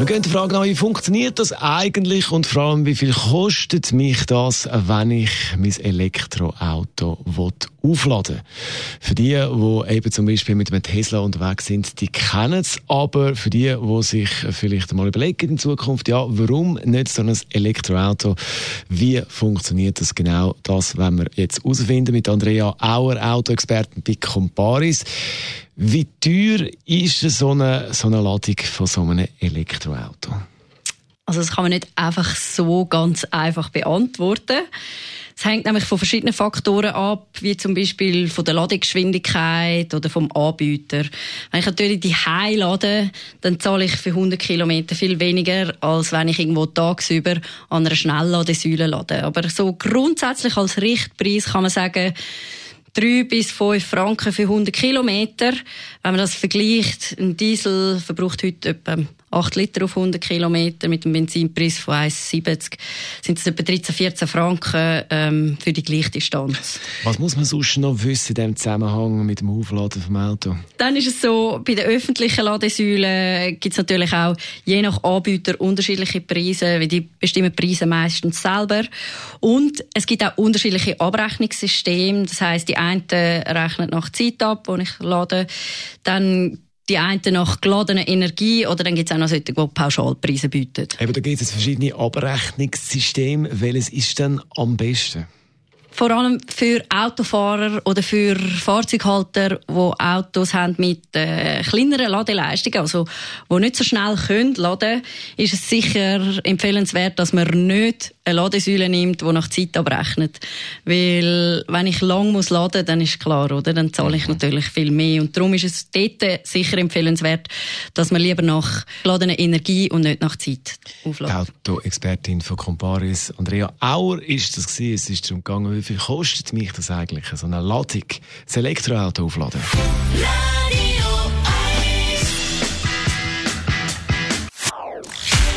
wir gehen die Frage nach, wie funktioniert das eigentlich und vor allem, wie viel kostet mich das, wenn ich mein Elektroauto aufladen will. Für die, die eben zum Beispiel mit einem Tesla unterwegs sind, die kennen es, aber für die, die sich vielleicht mal überlegen in Zukunft, ja, warum nicht so ein Elektroauto, wie funktioniert das genau, das wenn wir jetzt herausfinden mit Andrea Auer, Autoexperten bei Comparis. Wie teuer ist so eine, so eine Ladung von so einem Elektroauto? Also das kann man nicht einfach so ganz einfach beantworten. Es hängt nämlich von verschiedenen Faktoren ab, wie zum Beispiel von der Ladegeschwindigkeit oder vom Anbieter. Wenn ich natürlich die High lade, dann zahle ich für 100 Kilometer viel weniger, als wenn ich irgendwo tagsüber an einer Schnellladesäule lade. Aber so grundsätzlich als Richtpreis kann man sagen, 3 bis 5 Franken für 100 Kilometer. Wenn man das vergleicht, ein Diesel verbraucht heute etwa 8 Liter auf 100 Kilometer mit einem Benzinpreis von 1,70 sind das etwa 13, 14 Franken ähm, für die gleiche Distanz. Was muss man sonst noch wissen in diesem Zusammenhang mit dem Aufladen vom Auto? Dann ist es so, bei den öffentlichen Ladesäulen gibt es natürlich auch je nach Anbieter unterschiedliche Preise, weil die bestimmen Preise meistens selber. Und es gibt auch unterschiedliche Abrechnungssysteme. Das heißt, die einen rechnen nach Zeit ab, wo ich lade. Dann die einen nach geladener Energie oder dann gibt es auch noch solche, die Pauschalpreise bieten. Eben, da gibt es verschiedene Abrechnungssysteme. Welches ist denn am besten? vor allem für Autofahrer oder für Fahrzeughalter, die Autos haben mit äh, kleineren Ladeleistungen, also die nicht so schnell können laden, ist es sicher empfehlenswert, dass man nicht eine Ladesäule nimmt, die nach Zeit abrechnet. Weil, wenn ich lang muss laden, dann ist klar, oder? Dann zahle ich mhm. natürlich viel mehr. Und darum ist es dort sicher empfehlenswert, dass man lieber nach geladener Energie und nicht nach Zeit aufladet. Autoexpertin von Comparis, Andrea Auer, ist das gewesen. Es ist darum gegangen, wie viel kostet mich das eigentlich, so eine Ladung, das Elektroauto aufladen?